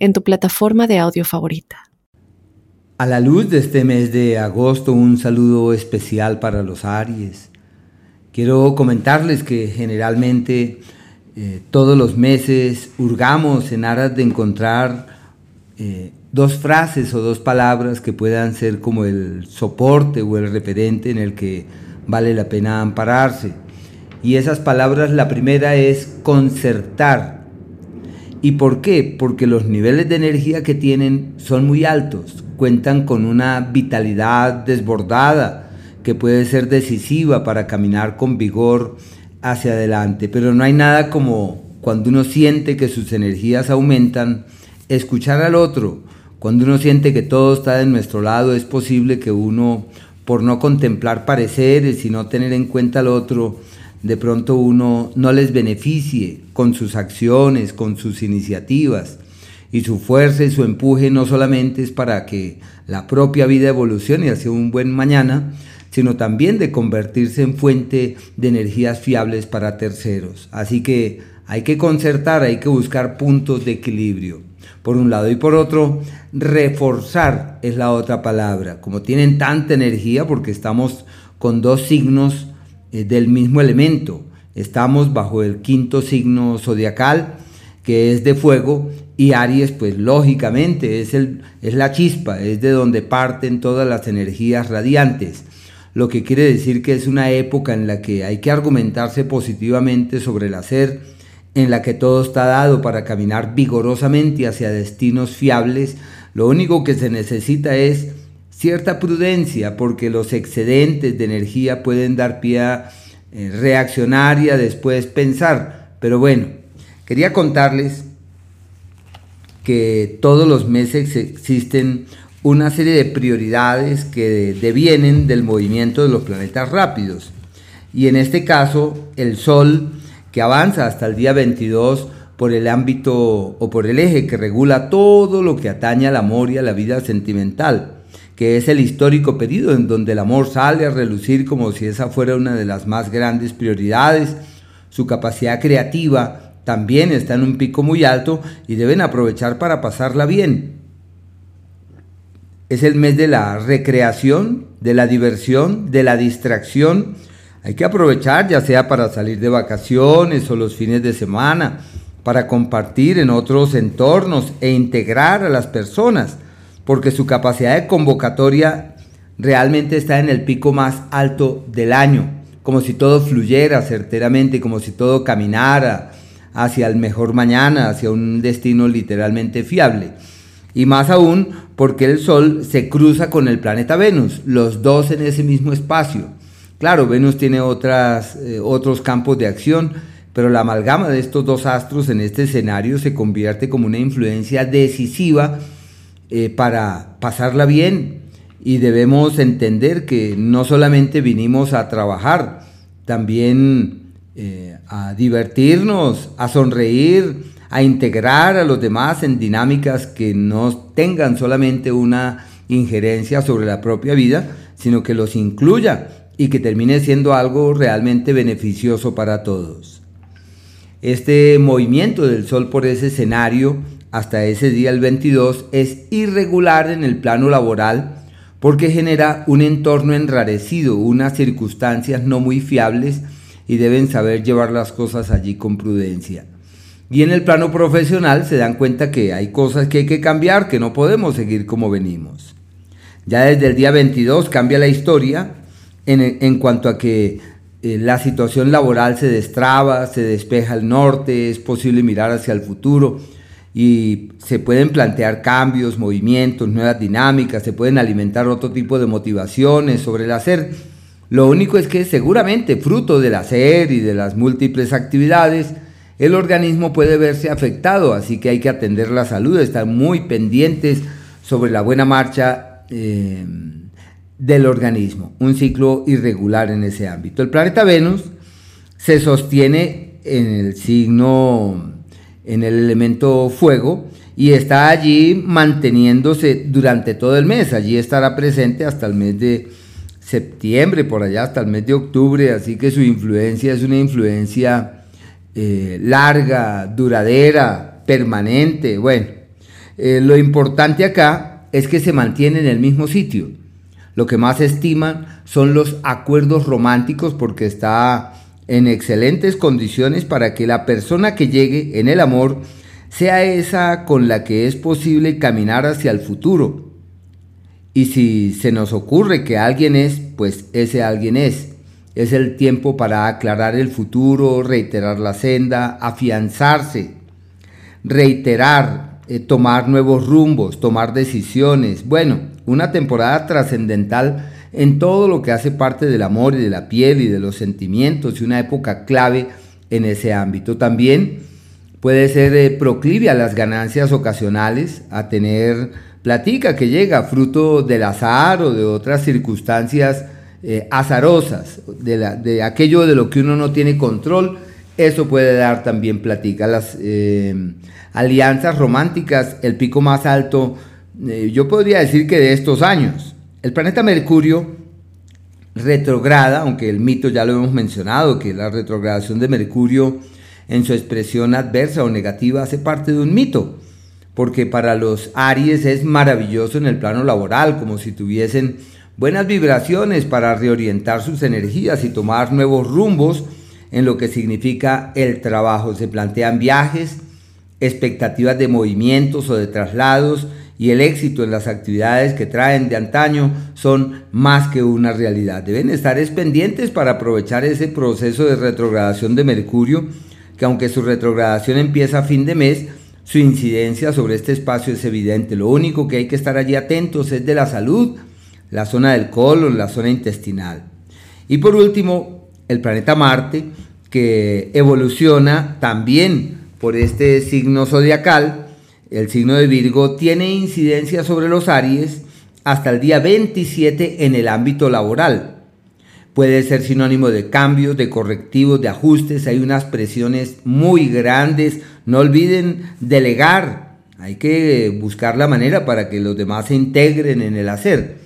en tu plataforma de audio favorita. A la luz de este mes de agosto, un saludo especial para los Aries. Quiero comentarles que generalmente eh, todos los meses hurgamos en aras de encontrar eh, dos frases o dos palabras que puedan ser como el soporte o el referente en el que vale la pena ampararse. Y esas palabras, la primera es concertar, ¿Y por qué? Porque los niveles de energía que tienen son muy altos, cuentan con una vitalidad desbordada que puede ser decisiva para caminar con vigor hacia adelante, pero no hay nada como cuando uno siente que sus energías aumentan, escuchar al otro, cuando uno siente que todo está de nuestro lado, es posible que uno, por no contemplar pareceres y no tener en cuenta al otro, de pronto uno no les beneficie con sus acciones, con sus iniciativas. Y su fuerza y su empuje no solamente es para que la propia vida evolucione hacia un buen mañana, sino también de convertirse en fuente de energías fiables para terceros. Así que hay que concertar, hay que buscar puntos de equilibrio. Por un lado y por otro, reforzar es la otra palabra. Como tienen tanta energía, porque estamos con dos signos eh, del mismo elemento. Estamos bajo el quinto signo zodiacal, que es de fuego, y Aries, pues lógicamente, es, el, es la chispa, es de donde parten todas las energías radiantes. Lo que quiere decir que es una época en la que hay que argumentarse positivamente sobre el hacer, en la que todo está dado para caminar vigorosamente hacia destinos fiables. Lo único que se necesita es cierta prudencia porque los excedentes de energía pueden dar pie a eh, reaccionar y a después pensar. Pero bueno, quería contarles que todos los meses existen una serie de prioridades que devienen del movimiento de los planetas rápidos. Y en este caso, el Sol, que avanza hasta el día 22 por el ámbito o por el eje que regula todo lo que atañe al amor y a la vida sentimental que es el histórico periodo en donde el amor sale a relucir como si esa fuera una de las más grandes prioridades. Su capacidad creativa también está en un pico muy alto y deben aprovechar para pasarla bien. Es el mes de la recreación, de la diversión, de la distracción. Hay que aprovechar ya sea para salir de vacaciones o los fines de semana, para compartir en otros entornos e integrar a las personas porque su capacidad de convocatoria realmente está en el pico más alto del año, como si todo fluyera certeramente, como si todo caminara hacia el mejor mañana, hacia un destino literalmente fiable. Y más aún porque el Sol se cruza con el planeta Venus, los dos en ese mismo espacio. Claro, Venus tiene otras, eh, otros campos de acción, pero la amalgama de estos dos astros en este escenario se convierte como una influencia decisiva eh, para pasarla bien y debemos entender que no solamente vinimos a trabajar, también eh, a divertirnos, a sonreír, a integrar a los demás en dinámicas que no tengan solamente una injerencia sobre la propia vida, sino que los incluya y que termine siendo algo realmente beneficioso para todos. Este movimiento del Sol por ese escenario hasta ese día el 22 es irregular en el plano laboral porque genera un entorno enrarecido, unas circunstancias no muy fiables y deben saber llevar las cosas allí con prudencia. Y en el plano profesional se dan cuenta que hay cosas que hay que cambiar, que no podemos seguir como venimos. Ya desde el día 22 cambia la historia en, cuanto a que eh, la situación laboral se destraba, se despeja el norte, es posible mirar hacia el futuro y se pueden plantear cambios, movimientos, nuevas dinámicas, se pueden alimentar otro tipo de motivaciones sobre el hacer. Lo único es que seguramente fruto del hacer y de las múltiples actividades, el organismo puede verse afectado, así que hay que atender la salud, estar muy pendientes sobre la buena marcha eh, del organismo, un ciclo irregular en ese ámbito. El planeta Venus se sostiene en el signo, en el elemento fuego, y está allí manteniéndose durante todo el mes. Allí estará presente hasta el mes de septiembre, por allá hasta el mes de octubre, así que su influencia es una influencia eh, larga, duradera, permanente. Bueno, eh, lo importante acá es que se mantiene en el mismo sitio. Lo que más estiman son los acuerdos románticos porque está en excelentes condiciones para que la persona que llegue en el amor sea esa con la que es posible caminar hacia el futuro. Y si se nos ocurre que alguien es, pues ese alguien es. Es el tiempo para aclarar el futuro, reiterar la senda, afianzarse, reiterar, eh, tomar nuevos rumbos, tomar decisiones. Bueno, una temporada trascendental en todo lo que hace parte del amor y de la piel y de los sentimientos y una época clave en ese ámbito. También puede ser eh, proclive a las ganancias ocasionales, a tener platica que llega fruto del azar o de otras circunstancias eh, azarosas, de, de, aquello de lo que uno no tiene control, eso puede dar también platica. Las eh, alianzas románticas, el pico más alto, yo podría decir que de estos años. El planeta Mercurio retrograda, aunque el mito ya lo hemos mencionado, que la retrogradación de Mercurio en su expresión adversa o negativa hace parte de un mito, porque para los Aries es maravilloso en el plano laboral, como si tuviesen buenas vibraciones para reorientar sus energías y tomar nuevos rumbos en lo que significa el trabajo. Se plantean viajes, expectativas de movimientos o de traslados, y el éxito en las actividades que traen de antaño son más que una realidad. Deben estar pendientes para aprovechar ese proceso de retrogradación de Mercurio que aunque su retrogradación empieza a fin de mes, su incidencia sobre este espacio es evidente. Lo único que hay que estar allí atentos es de la salud, la zona del colon, la zona intestinal. Y por último, el planeta Marte, que evoluciona también por este signo zodiacal, el signo de Virgo, tiene incidencia sobre los Aries hasta el día 27 en el ámbito laboral puede ser sinónimo de cambios, de correctivos, de ajustes. Hay unas presiones muy grandes. No olviden delegar. Hay que buscar la manera para que los demás se integren en el hacer.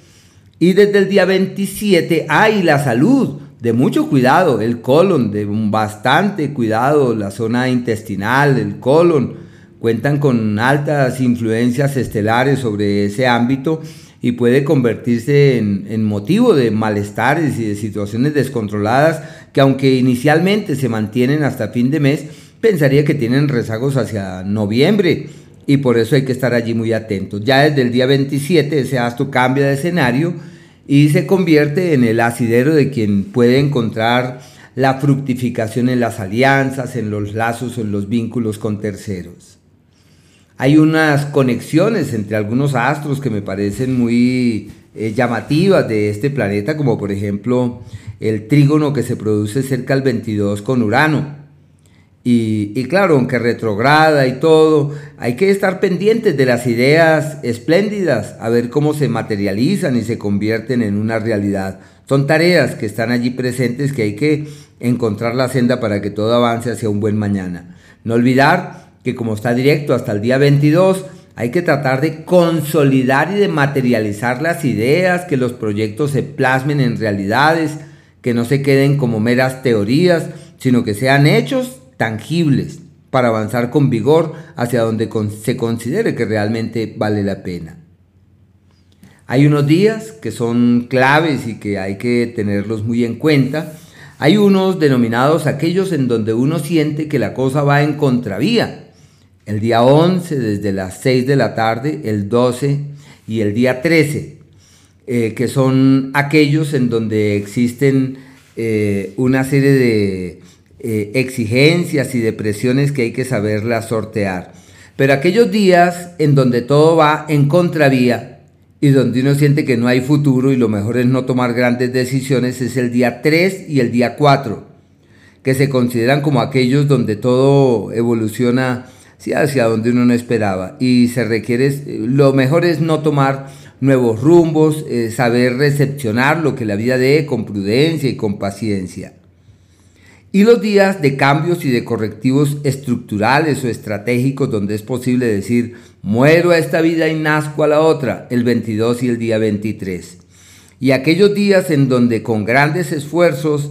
Y desde el día 27 hay la salud, de mucho cuidado, el colon, de bastante cuidado, la zona intestinal, el colon, cuentan con altas influencias estelares sobre ese ámbito y puede convertirse en, motivo de malestares y de situaciones descontroladas que aunque inicialmente se mantienen hasta fin de mes, pensaría que tienen rezagos hacia noviembre y por eso hay que estar allí muy atentos. Ya desde el día 27 ese astro cambia de escenario y se convierte en el asidero de quien puede encontrar la fructificación en las alianzas, en los lazos en los vínculos con terceros. Hay unas conexiones entre algunos astros que me parecen muy eh, llamativas de este planeta, como por ejemplo el trígono que se produce cerca del 22 con Urano. Y, y, claro, aunque retrograda y todo, hay que estar pendientes de las ideas espléndidas, a ver cómo se materializan y se convierten en una realidad. Son tareas que están allí presentes que hay que encontrar la senda para que todo avance hacia un buen mañana. No olvidar que como está directo hasta el día 22, hay que tratar de consolidar y de materializar las ideas, que los proyectos se plasmen en realidades, que no se queden como meras teorías, sino que sean hechos tangibles para avanzar con vigor hacia donde se considere que realmente vale la pena. Hay unos días que son claves y que hay que tenerlos muy en cuenta. Hay unos denominados aquellos en donde uno siente que la cosa va en contravía el día 11 desde las 6 de la tarde, el 12 y el día 13, eh, que son aquellos en donde existen eh, una serie de eh, exigencias y de presiones que hay que saberlas sortear. Pero aquellos días en donde todo va en contravía y donde uno siente que no hay futuro y lo mejor es no tomar grandes decisiones es el día 3 y el día 4, que se consideran como aquellos donde todo evoluciona hacia donde uno no esperaba. Y se requiere, lo mejor es no tomar nuevos rumbos, eh, saber recepcionar lo que la vida dé con prudencia y con paciencia. Y los días de cambios y de correctivos estructurales o estratégicos donde es posible decir, muero a esta vida y nazco a la otra, el 22 y el día 23. Y aquellos días en donde con grandes esfuerzos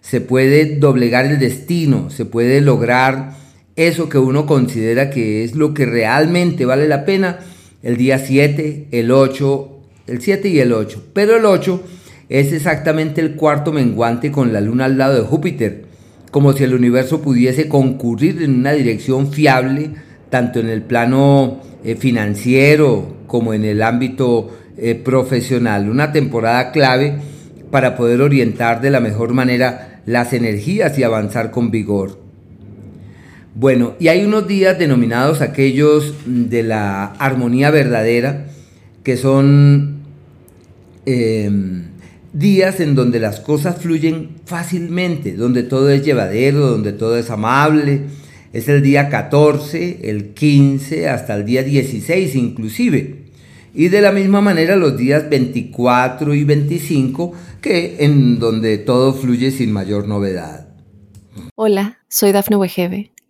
se puede doblegar el destino, se puede lograr eso que uno considera que es lo que realmente vale la pena, el día 7, el 8, el 7 y el 8. Pero el 8 es exactamente el cuarto menguante con la luna al lado de Júpiter, como si el universo pudiese concurrir en una dirección fiable, tanto en el plano eh, financiero como en el ámbito eh, profesional. Una temporada clave para poder orientar de la mejor manera las energías y avanzar con vigor. Bueno, y hay unos días denominados aquellos de la armonía verdadera, que son em, días en donde las cosas fluyen fácilmente, donde todo es llevadero, donde todo es amable. Es el día 14, el 15, hasta el día 16 inclusive. Y de la misma manera los días 24 y 25, que en donde todo fluye sin mayor novedad. Hola, soy Dafne Wegebe